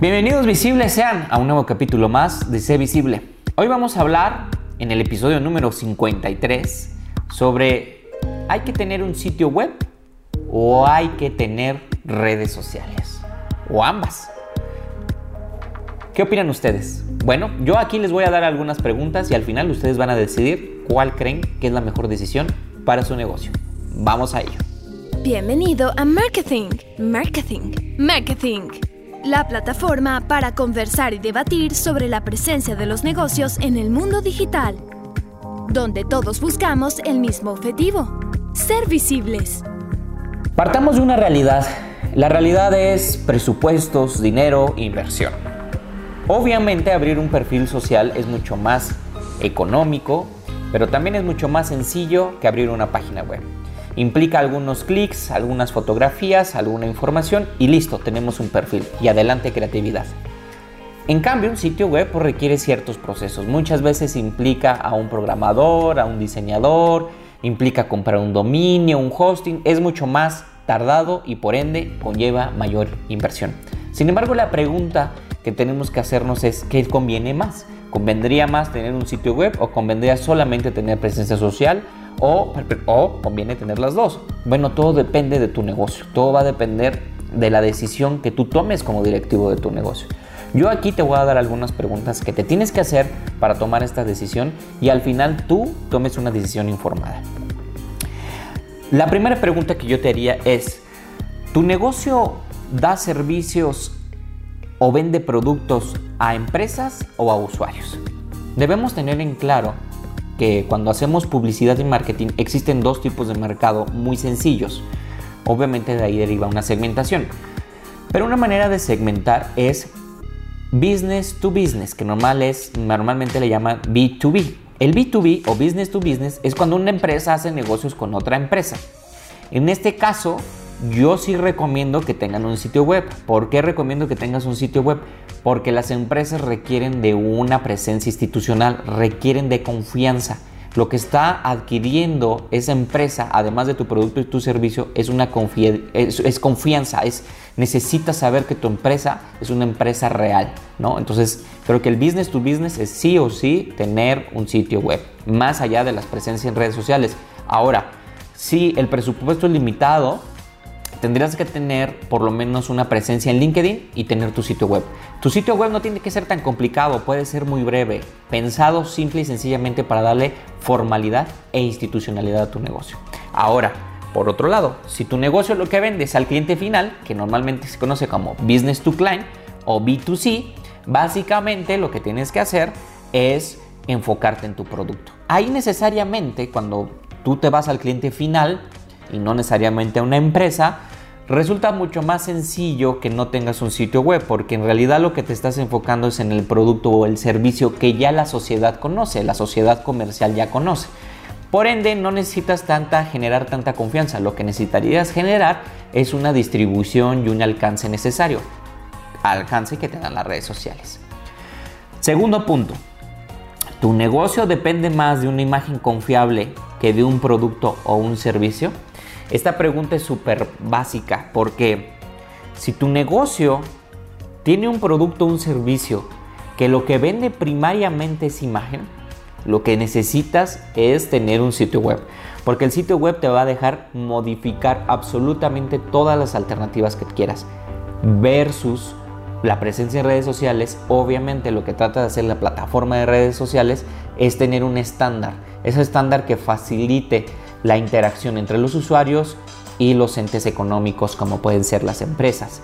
Bienvenidos visibles sean a un nuevo capítulo más de Sé Visible. Hoy vamos a hablar en el episodio número 53 sobre ¿hay que tener un sitio web o hay que tener redes sociales? O ambas. ¿Qué opinan ustedes? Bueno, yo aquí les voy a dar algunas preguntas y al final ustedes van a decidir cuál creen que es la mejor decisión para su negocio. Vamos a ello. Bienvenido a Marketing, Marketing, Marketing la plataforma para conversar y debatir sobre la presencia de los negocios en el mundo digital, donde todos buscamos el mismo objetivo, ser visibles. Partamos de una realidad. La realidad es presupuestos, dinero, inversión. Obviamente abrir un perfil social es mucho más económico, pero también es mucho más sencillo que abrir una página web. Implica algunos clics, algunas fotografías, alguna información y listo, tenemos un perfil y adelante creatividad. En cambio, un sitio web pues, requiere ciertos procesos. Muchas veces implica a un programador, a un diseñador, implica comprar un dominio, un hosting. Es mucho más tardado y por ende conlleva mayor inversión. Sin embargo, la pregunta que tenemos que hacernos es ¿qué conviene más? ¿Convendría más tener un sitio web o convendría solamente tener presencia social? O, conviene tener las dos. Bueno, todo depende de tu negocio, todo va a depender de la decisión que tú tomes como directivo de tu negocio. Yo aquí te voy a dar algunas preguntas que te tienes que hacer para tomar esta decisión y al final tú tomes una decisión informada. La primera pregunta que yo te haría es, ¿tu negocio da servicios o vende productos a empresas o a usuarios? Debemos tener en claro que cuando hacemos publicidad y marketing existen dos tipos de mercado muy sencillos. Obviamente de ahí deriva una segmentación. Pero una manera de segmentar es business to business, que normal es, normalmente le llaman B2B. El B2B o business to business es cuando una empresa hace negocios con otra empresa. En este caso, yo sí recomiendo que tengan un sitio web. ¿Por qué recomiendo que tengas un sitio web? Porque las empresas requieren de una presencia institucional, requieren de confianza. Lo que está adquiriendo esa empresa, además de tu producto y tu servicio, es una es, confianza, es necesitas saber que tu empresa es una empresa real, ¿no? Entonces, creo que el business to business es sí o sí tener un sitio web, más allá de las presencias en redes sociales. Ahora, si el presupuesto es limitado, tendrías que tener por lo menos una presencia en LinkedIn y tener tu sitio web. Tu sitio web no tiene que ser tan complicado, puede ser muy breve, pensado simple y sencillamente para darle formalidad e institucionalidad a tu negocio. Ahora, por otro lado, si tu negocio lo que vendes al cliente final, que normalmente se conoce como business to client o B2C, básicamente lo que tienes que hacer es enfocarte en tu producto. Ahí necesariamente cuando tú te vas al cliente final y no necesariamente a una empresa, resulta mucho más sencillo que no tengas un sitio web, porque en realidad lo que te estás enfocando es en el producto o el servicio que ya la sociedad conoce, la sociedad comercial ya conoce. Por ende, no necesitas tanta, generar tanta confianza. Lo que necesitarías generar es una distribución y un alcance necesario. Alcance que tengan las redes sociales. Segundo punto. ¿Tu negocio depende más de una imagen confiable que de un producto o un servicio? Esta pregunta es súper básica porque si tu negocio tiene un producto o un servicio que lo que vende primariamente es imagen, lo que necesitas es tener un sitio web. Porque el sitio web te va a dejar modificar absolutamente todas las alternativas que quieras. Versus la presencia en redes sociales, obviamente lo que trata de hacer la plataforma de redes sociales es tener un estándar. Ese estándar que facilite la interacción entre los usuarios y los entes económicos como pueden ser las empresas.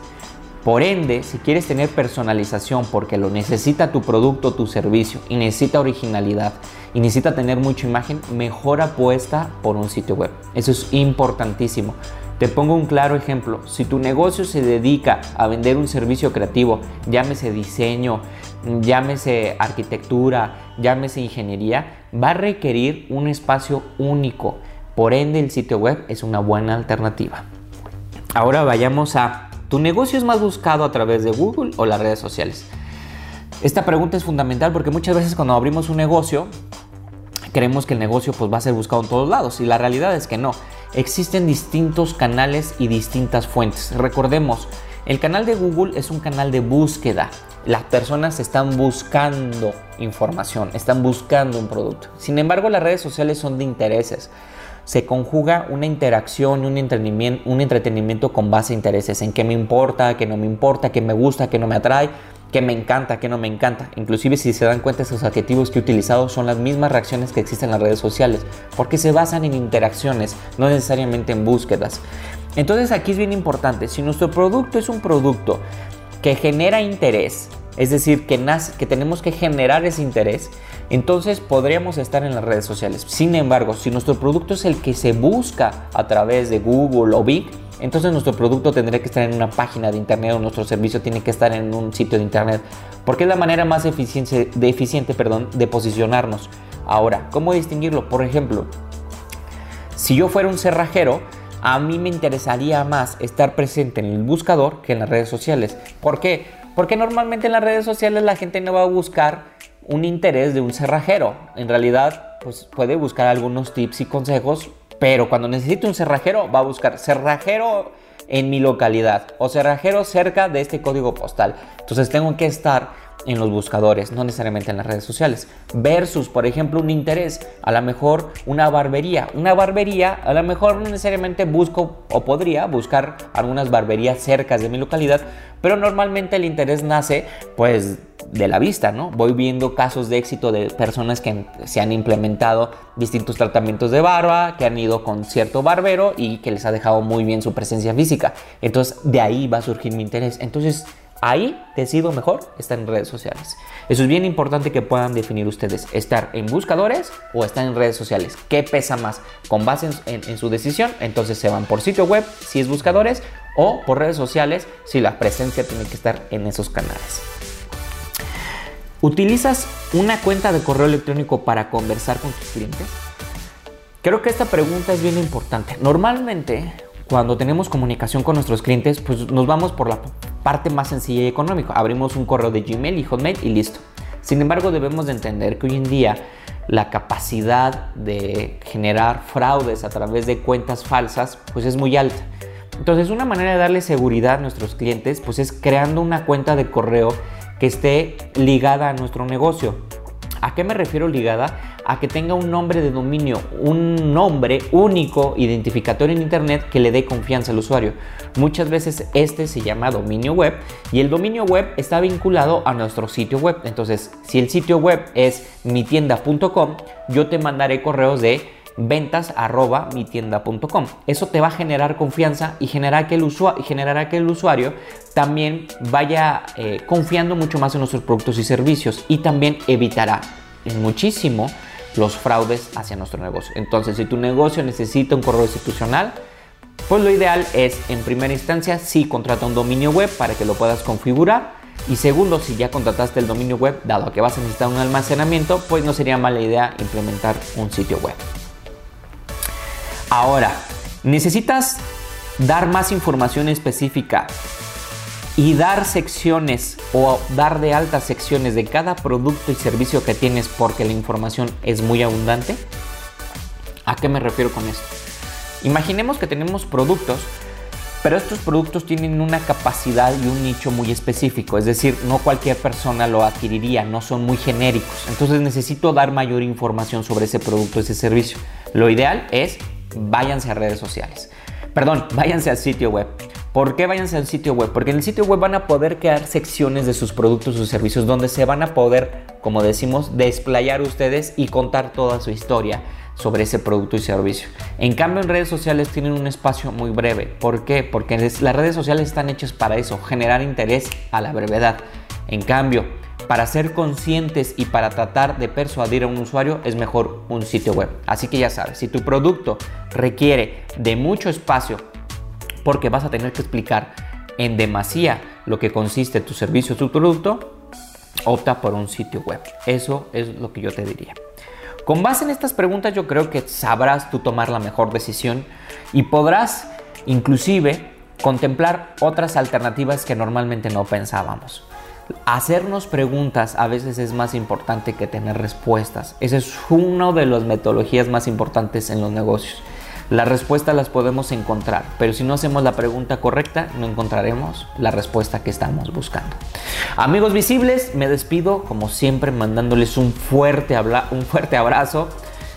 Por ende, si quieres tener personalización porque lo necesita tu producto tu servicio y necesita originalidad y necesita tener mucha imagen, mejor apuesta por un sitio web. Eso es importantísimo. Te pongo un claro ejemplo. Si tu negocio se dedica a vender un servicio creativo, llámese diseño, llámese arquitectura, llámese ingeniería, va a requerir un espacio único por ende, el sitio web es una buena alternativa. Ahora vayamos a, ¿tu negocio es más buscado a través de Google o las redes sociales? Esta pregunta es fundamental porque muchas veces cuando abrimos un negocio, creemos que el negocio pues, va a ser buscado en todos lados y la realidad es que no. Existen distintos canales y distintas fuentes. Recordemos, El canal de Google es un canal de búsqueda. Las personas están buscando información, están buscando un producto. Sin embargo, las redes sociales son de intereses. Se conjuga una interacción un entretenimiento, un entretenimiento con base a intereses, en qué me importa, qué no me importa, qué me gusta, qué no me atrae, qué me encanta, qué no me encanta. Inclusive si se dan cuenta, esos adjetivos que he utilizado son las mismas reacciones que existen en las redes sociales, porque se basan en interacciones, no necesariamente en búsquedas. Entonces aquí es bien importante, si nuestro producto es un producto que genera interés, es decir, que, tenemos que generar ese interés, entonces podríamos estar en las redes sociales. Sin embargo, si nuestro producto es el que se busca a través de Google o Bing, entonces nuestro producto tendría que estar en una página de internet o nuestro servicio tiene que estar en un sitio de internet, porque es la manera más eficiente, de, eficiente perdón, de posicionarnos. Ahora, ¿cómo distinguirlo? Por ejemplo, si yo fuera un cerrajero, a mí me interesaría más estar presente en el buscador que en las redes sociales. ¿Por qué? Porque normalmente en las redes sociales la gente no va a buscar un interés de un cerrajero. En realidad, pues puede buscar algunos tips y consejos, pero cuando necesite un cerrajero va a buscar cerrajero en mi localidad o cerrajero cerca de este código postal. Entonces tengo que estar en los buscadores, no necesariamente en las redes sociales. Versus, por ejemplo, un interés, a lo mejor una barbería. Una barbería, a lo mejor no necesariamente busco o podría buscar algunas barberías cercas de mi localidad, pero normalmente el interés nace pues de la vista, ¿no? Voy viendo casos de éxito de personas que se han implementado distintos tratamientos de barba, que han ido con cierto barbero y que les ha dejado muy bien su presencia física. Entonces, de ahí va a surgir mi interés. Entonces, Ahí decido mejor estar en redes sociales. Eso es bien importante que puedan definir ustedes, estar en buscadores o estar en redes sociales. ¿Qué pesa más? Con base en, su decisión, entonces se van por sitio web si es buscadores o por redes sociales si la presencia tiene que estar en esos canales. ¿Utilizas una cuenta de correo electrónico para conversar con tus clientes? Creo que esta pregunta es bien importante. Normalmente cuando tenemos comunicación con nuestros clientes, pues nos vamos por la parte más sencilla y económica. Abrimos un correo de Gmail y Hotmail y listo. Sin embargo, debemos de entender que hoy en día la capacidad de generar fraudes a través de cuentas falsas pues es muy alta. Entonces, una manera de darle seguridad a nuestros clientes pues es creando una cuenta de correo que esté ligada a nuestro negocio. ¿A qué me refiero ligada? A que tenga un nombre de dominio, un nombre único, identificatorio en Internet que le dé confianza al usuario. Muchas veces este se llama dominio web y el dominio web está vinculado a nuestro sitio web. Entonces, si el sitio web es mitienda.com, yo te mandaré correos de ventas arroba mitienda.com. Eso te va a generar confianza y generará que el, usuario, generará que el usuario también vaya eh, confiando mucho más en nuestros productos y servicios y también evitará muchísimo los fraudes hacia nuestro negocio. Entonces, si tu negocio necesita un correo institucional, pues lo ideal es, en primera instancia, sí contrata un dominio web para que lo puedas configurar. Y segundo, si ya contrataste el dominio web, dado que vas a necesitar un almacenamiento, pues no sería mala idea implementar un sitio web. Ahora, necesitas dar más información específica y dar secciones o dar de altas secciones de cada producto y servicio que tienes porque la información es muy abundante? ¿A qué me refiero con esto? Imaginemos que tenemos productos, pero estos productos tienen una capacidad y un nicho muy específico, es decir, no cualquier persona lo adquiriría, no son muy genéricos. Entonces necesito dar mayor información sobre ese producto, ese servicio. Lo ideal es váyanse a redes sociales. Perdón, váyanse al sitio web. ¿Por qué váyanse al sitio web? Porque en el sitio web van a poder crear secciones de sus productos o servicios donde se van a poder, como decimos, desplayar ustedes y contar toda su historia sobre ese producto y servicio. En cambio, en redes sociales tienen un espacio muy breve. ¿Por qué? Porque las redes sociales están hechas para eso, generar interés a la brevedad. En cambio, para ser conscientes y para tratar de persuadir a un usuario es mejor un sitio web. Así que ya sabes, si tu producto requiere de mucho espacio porque vas a tener que explicar en demasía lo que consiste tu servicio o tu producto, opta por un sitio web. Eso es lo que yo te diría. Con base en estas preguntas yo creo que sabrás tú tomar la mejor decisión y podrás inclusive contemplar otras alternativas que normalmente no pensábamos. Hacernos preguntas a veces es más importante que tener respuestas. Esa es una de las metodologías más importantes en los negocios. Las respuestas las podemos encontrar, pero si no hacemos la pregunta correcta, no encontraremos la respuesta que estamos buscando. Amigos visibles, me despido como siempre mandándoles un fuerte, un fuerte abrazo.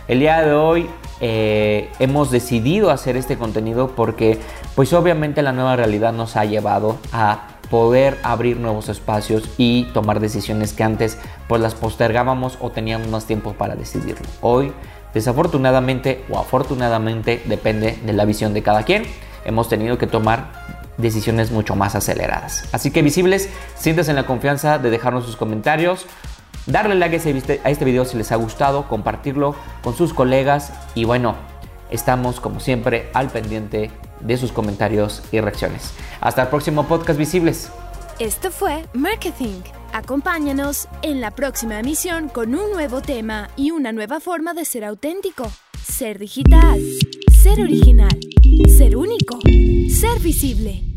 El día de hoy eh, hemos decidido hacer este contenido porque pues obviamente la nueva realidad nos ha llevado a poder abrir nuevos espacios y tomar decisiones que antes pues las postergábamos o teníamos más tiempo para decidirlo. Hoy, desafortunadamente o afortunadamente, depende de la visión de cada quien, hemos tenido que tomar decisiones mucho más aceleradas. Así que visibles, siéntense en la confianza de dejarnos sus comentarios, darle like a este video si les ha gustado, compartirlo con sus colegas y bueno, estamos como siempre al pendiente de sus comentarios y reacciones. Hasta el próximo podcast Visibles. Esto fue Marketing. Acompáñanos en la próxima emisión con un nuevo tema y una nueva forma de ser auténtico, ser digital, ser original, ser único, ser visible.